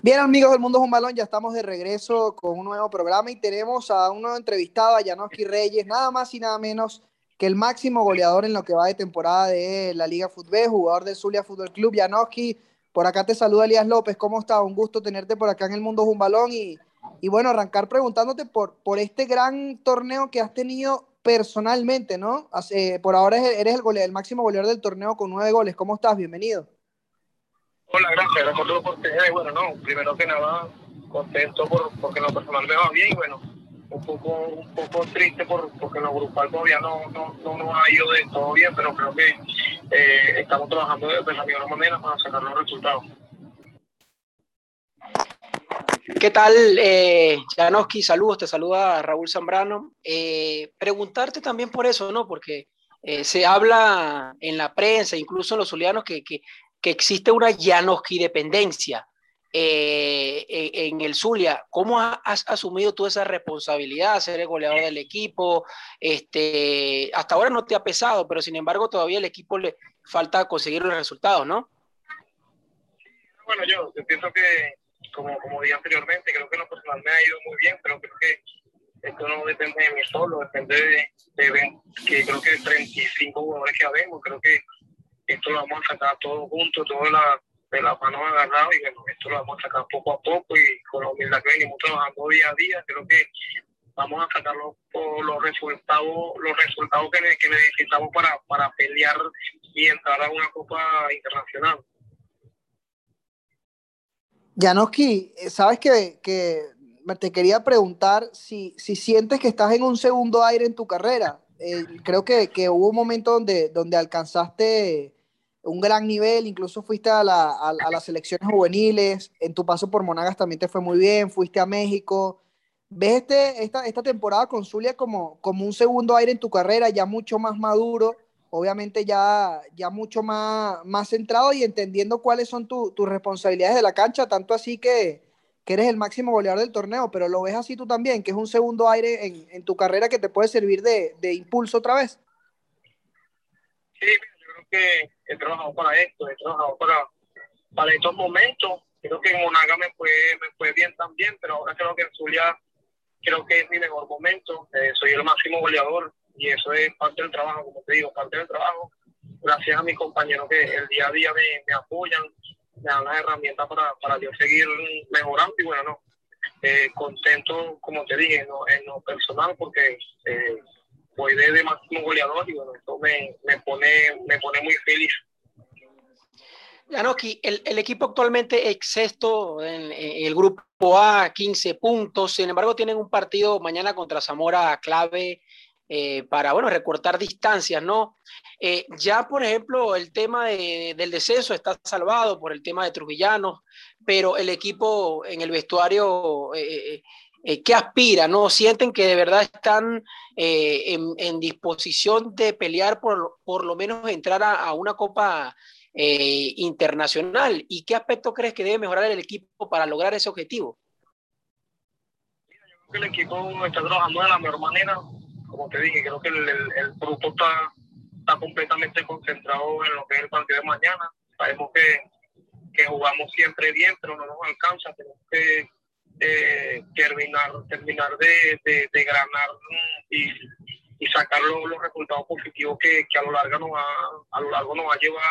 Bien, amigos del Mundo es un Balón, ya estamos de regreso con un nuevo programa y tenemos a un nuevo entrevistado, a Janoski Reyes, nada más y nada menos que el máximo goleador en lo que va de temporada de la Liga Fútbol, jugador del Zulia Fútbol Club. Janoski, por acá te saluda Elías López, ¿cómo estás? Un gusto tenerte por acá en el Mundo es un Balón y, y bueno, arrancar preguntándote por, por este gran torneo que has tenido personalmente, ¿no? Eh, por ahora eres el, el máximo goleador del torneo con nueve goles. ¿Cómo estás? Bienvenido. Hola, gracias, gracias por tu oportunidad. bueno, no, primero que nada, contento por, porque en lo personal me va bien y bueno, un poco, un poco triste por, porque en lo grupal todavía no, no, no nos ha ido de todo bien, pero creo que eh, estamos trabajando de, la mejor manera para sacar los resultados. ¿Qué tal, eh, Janoski? Saludos, te saluda Raúl Zambrano. Eh, preguntarte también por eso, ¿no? Porque eh, se habla en la prensa, incluso en los zulianos, que, que que existe una Janoski dependencia eh, en, el Zulia. ¿Cómo has asumido tú esa responsabilidad, ser el goleador del equipo? Este, hasta ahora no te ha pesado, pero sin embargo todavía el equipo le falta conseguir los resultados, ¿no? Bueno, yo, pienso que, como, como dije anteriormente, creo que lo personal me ha ido muy bien, pero creo que esto no depende de mí solo, depende de, de que creo que 35 jugadores que habemos, creo que esto lo vamos a sacar todos juntos, todos la, de la mano agarrado y bueno, esto lo vamos a sacar poco a poco y con la humildad que venimos trabajando día a día, creo que vamos a sacar los, los resultados, los resultados que, que necesitamos para, para pelear y entrar a una Copa Internacional. Janoski, sabes que, que te quería preguntar si, si sientes que estás en un segundo aire en tu carrera. Eh, creo que, que, hubo un momento donde, donde alcanzaste un gran nivel, incluso fuiste a, la, a, las selecciones juveniles, en tu paso por Monagas también te fue muy bien, fuiste a México. ¿Ves este, esta, esta temporada con Zulia como, como un segundo aire en tu carrera, ya mucho más maduro, obviamente ya, ya mucho más, más centrado y entendiendo cuáles son tus responsabilidades de la cancha, tanto así que, que, eres el máximo goleador del torneo, pero lo ves así tú también, que es un segundo aire en, tu carrera que te puede servir de, de impulso otra vez? Sí, que he trabajado para esto, he trabajado para, para estos momentos. Creo que en Monaga me fue, me fue bien también, pero ahora creo que en Zulia creo que es mi mejor momento. Eh, soy el máximo goleador y eso es parte del trabajo, como te digo, parte del trabajo. Gracias a mis compañeros que el día a día me, me apoyan, me dan las herramientas para, para yo seguir mejorando y bueno, no. Eh, contento, como te dije, en lo, en lo personal, porque eh, voy de, máximo goleador y bueno, esto me, me, pone, me pone muy feliz. Yanoki, el, el equipo actualmente es sexto en, el grupo A, 15 puntos, sin embargo tienen un partido mañana contra Zamora clave eh, para, bueno, recortar distancias, ¿no? Eh, ya, por ejemplo, el tema de, del descenso está salvado por el tema de Trujillano, pero el equipo en el vestuario eh, eh, qué aspiran, ¿no? Sienten que de verdad están eh, en, disposición de pelear por, por lo menos entrar a, una Copa eh, Internacional. ¿Y qué aspecto crees que debe mejorar el equipo para lograr ese objetivo? Yo creo que el equipo está trabajando de la mejor manera. Como te dije, creo que el, el, grupo está, está completamente concentrado en lo que es el partido de mañana. Sabemos que, que jugamos siempre bien, pero no nos alcanza. Tenemos que eh, terminar, terminar de, de, de granar y, y sacar los, los, resultados positivos que, que, a lo largo nos va, a lo largo nos va a llevar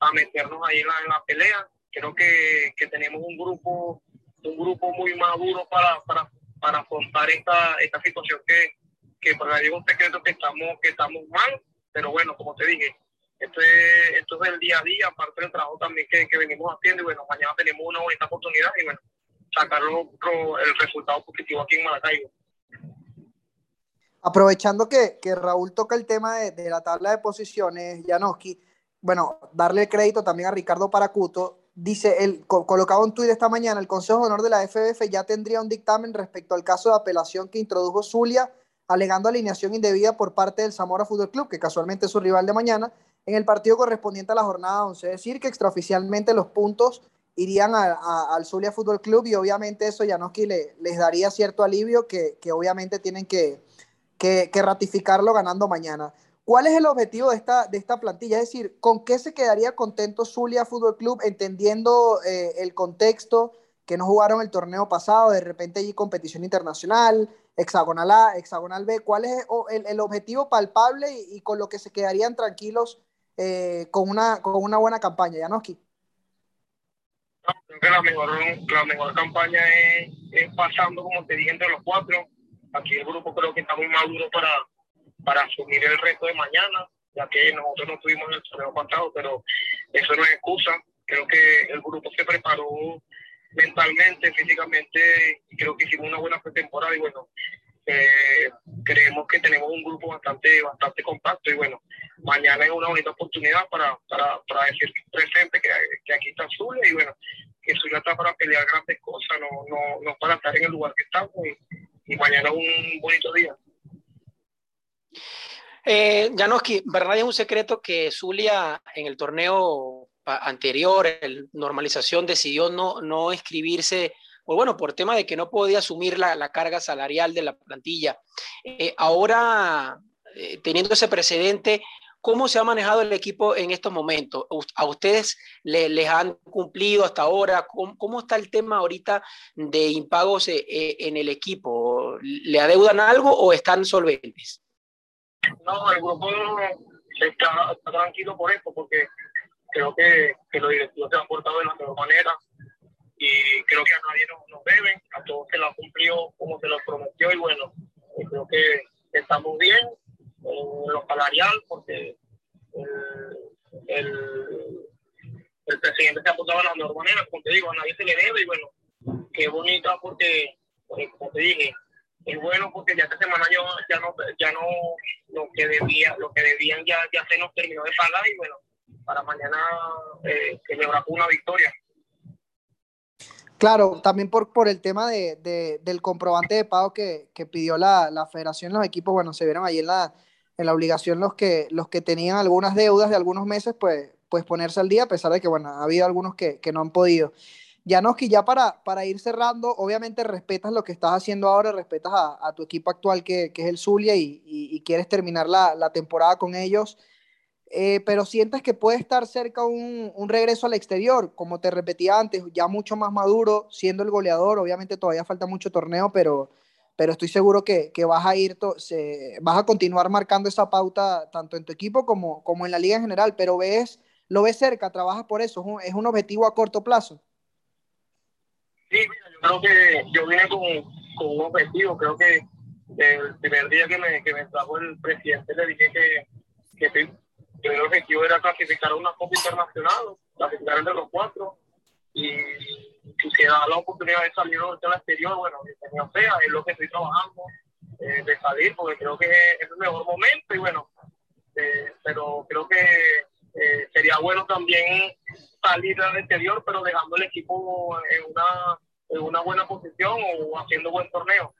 a meternos ahí en la, en la pelea. Creo que, que, tenemos un grupo, un grupo muy maduro para, para, para afrontar esta, esta situación que, que para nadie es un secreto que estamos, que estamos mal, pero bueno, como te dije, esto es, esto es el día a día, aparte del trabajo también que, que venimos haciendo y bueno, mañana tenemos una bonita oportunidad y bueno, sacar el resultado positivo aquí en Maracaibo. Aprovechando que, que, Raúl toca el tema de, de la tabla de posiciones, Janoski, bueno, darle crédito también a Ricardo Paracuto. Dice, él colocado un tuit esta mañana, el Consejo de Honor de la FBF ya tendría un dictamen respecto al caso de apelación que introdujo Zulia, alegando alineación indebida por parte del Zamora Fútbol Club, que casualmente es su rival de mañana, en el partido correspondiente a la jornada 11. Es decir, que extraoficialmente los puntos irían al Zulia Fútbol Club y obviamente eso ya le, les daría cierto alivio que, obviamente tienen que, que, ratificarlo ganando mañana. ¿Cuál es el objetivo de esta, de esta plantilla? Es decir, ¿con qué se quedaría contento Zulia Fútbol Club entendiendo eh, el contexto que no jugaron el torneo pasado, de repente allí competición internacional, hexagonal A, hexagonal B, ¿cuál es el, objetivo palpable y, con lo que se quedarían tranquilos eh, con, una, con una buena campaña, Janoski? Que la mejor, la mejor campaña es, es, pasando, como te dije, entre los cuatro. Aquí el grupo creo que está muy maduro para, para asumir el reto de mañana, ya que nosotros no estuvimos en el torneo pasado, pero eso no es excusa. Creo que el grupo se preparó mentalmente, físicamente, y creo que hicimos una buena pretemporada y bueno, eh, creemos que tenemos un grupo bastante bastante compacto y bueno, mañana es una bonita oportunidad para, para, para decir presente que, que aquí está Zulia y bueno, que Zulia está para pelear grandes cosas, no, no, no para estar en el lugar que estamos y, mañana un bonito día. Eh, Janoski, verdad es un secreto que Zulia en el torneo anterior, el normalización, decidió no, no inscribirse, o bueno, por tema de que no podía asumir la, la carga salarial de la plantilla. Eh, ahora, eh, teniendo ese precedente, ¿cómo se ha manejado el equipo en estos momentos? ¿A ustedes le, les han cumplido hasta ahora? ¿Cómo, ¿Cómo, está el tema ahorita de impagos eh, en el equipo? ¿Le adeudan algo o están solventes? No, el grupo está, está tranquilo por esto, porque creo que, que los directivos se han portado de la mejor manera y creo que a nadie nos, nos deben, a todos se lo ha cumplido como se lo prometió y bueno, eh, creo que estamos bien en lo salarial porque el, el, el, presidente se ha portado de la mejor manera, como te digo, a nadie se le debe y bueno, qué bonito porque, porque como te dije, es bueno porque ya esta semana yo ya no ya no lo que debía lo que debían ya ya se nos terminó de pagar y bueno para mañana eh, celebrar una victoria. Claro, también por, por el tema de, de, del comprobante de pago que, que pidió la, la, federación, los equipos, bueno, se vieron ahí en la, en la obligación los que, los que tenían algunas deudas de algunos meses, pues, pues ponerse al día, a pesar de que, bueno, ha habido algunos que, que no han podido. Janoski, ya para, para ir cerrando, obviamente respetas lo que estás haciendo ahora, respetas a, a tu equipo actual que, que, es el Zulia y, y, quieres terminar la, la temporada con ellos. Eh, pero sientes que puede estar cerca un, un, regreso al exterior, como te repetía antes, ya mucho más maduro, siendo el goleador, obviamente todavía falta mucho torneo, pero, pero estoy seguro que, que vas a ir, vas a continuar marcando esa pauta tanto en tu equipo como, como en la liga en general, pero ves, lo ves cerca, trabajas por eso, es un, es un objetivo a corto plazo. Sí, mira, yo creo que yo vine con, con un objetivo, creo que el primer día que me, que me trajo el presidente le dije que, que estoy el objetivo era clasificar a una Copa Internacional, clasificar entre los cuatro, y si da la oportunidad de salir al exterior, bueno, tenía sea, es lo que estoy trabajando, eh, de salir, porque creo que es el mejor momento, y bueno, eh, pero creo que eh, sería bueno también salir al exterior, pero dejando el equipo en una, en una buena posición o haciendo buen torneo.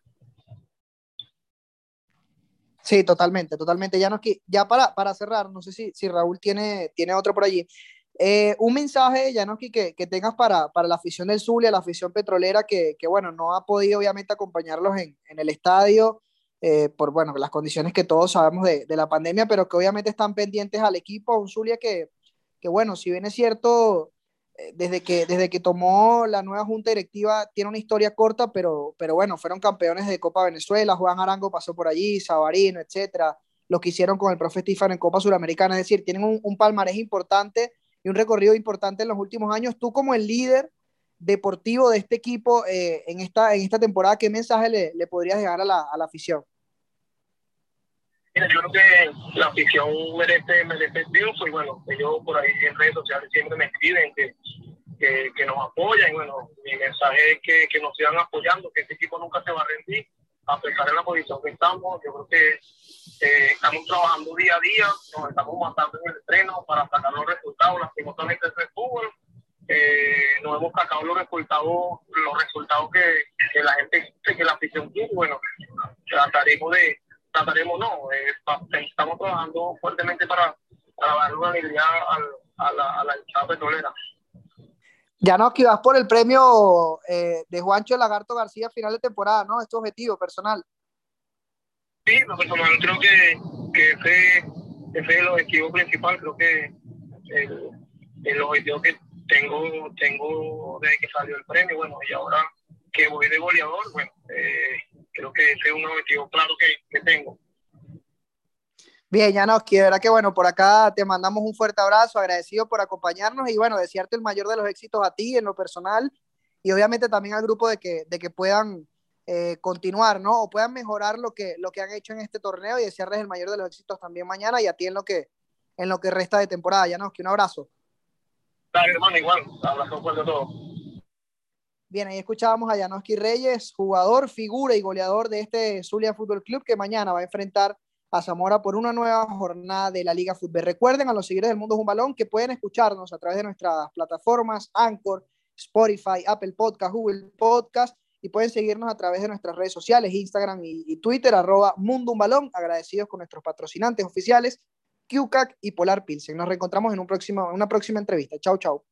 Sí, totalmente, totalmente. Ya, ya para, para cerrar, no sé si, si Raúl tiene, tiene otro por allí. Eh, un mensaje, Janoski, que, que tengas para, para la afición del Zulia, la afición petrolera, que, que, bueno, no ha podido obviamente acompañarlos en, en el estadio, eh, por, bueno, las condiciones que todos sabemos de, de, la pandemia, pero que obviamente están pendientes al equipo, un Zulia que, que bueno, si bien es cierto, eh, desde que, desde que tomó la nueva junta directiva, tiene una historia corta, pero, pero bueno, fueron campeones de Copa Venezuela, Juan Arango pasó por allí, Sabarino, etcétera, lo que hicieron con el profe Stefano en Copa Suramericana, es decir, tienen un, palmarés importante y un recorrido importante en los últimos años. Tú como el líder deportivo de este equipo eh, en, esta, en esta temporada, ¿qué mensaje le, le podrías dejar a la, a la afición? Yo creo que la afición merece, merece triunfo y bueno, ellos por ahí en redes sociales siempre me escriben que, que, que nos apoyan. Y bueno, mi mensaje es que, que, nos sigan apoyando, que este equipo nunca se va a rendir, a pesar de la posición que estamos. Yo creo que eh, estamos trabajando día a día, nos estamos matando en el estreno para sacar los resultados. Lastimosamente es el fútbol. Eh, no hemos sacado los resultados, los resultados que, que la gente, que la afición quiere. Bueno, trataremos de trataremos, no, eh, estamos trabajando fuertemente para, para dar una alegría a la, a la hinchada petrolera. Ya no, que vas por el premio eh, de Juancho Lagarto García final de temporada, ¿no? Es tu objetivo personal. Sí, lo personal creo que, que ese, ese es el objetivo principal, creo que el, el objetivo que tengo, tengo desde que salió el premio, bueno, y ahora que voy de goleador, bueno, eh, creo que ese es un objetivo claro que, que tengo. Bien, Janoski, de verdad que bueno, por acá te mandamos un fuerte abrazo, agradecido por acompañarnos y bueno, desearte el mayor de los éxitos a ti en lo personal y obviamente también al grupo de que, de que puedan eh, continuar, ¿no? O puedan mejorar lo que, lo que han hecho en este torneo y desearles el mayor de los éxitos también mañana y a ti en lo que, en lo que resta de temporada. Janoski, un abrazo. Bien, ahí escuchábamos a Janoski Reyes, jugador, figura y goleador de este Zulia Fútbol Club que mañana va a enfrentar a Zamora por una nueva jornada de la Liga Fútbol. Recuerden a los seguidores del Mundo un Balón que pueden escucharnos a través de nuestras plataformas Anchor, Spotify, Apple Podcast, Google Podcast y pueden seguirnos a través de nuestras redes sociales, Instagram y, Twitter, arroba Mundo un Balón, agradecidos con nuestros patrocinantes oficiales, QCAC y Polar Pilsen. Nos reencontramos en, una próxima entrevista. Chau, chau.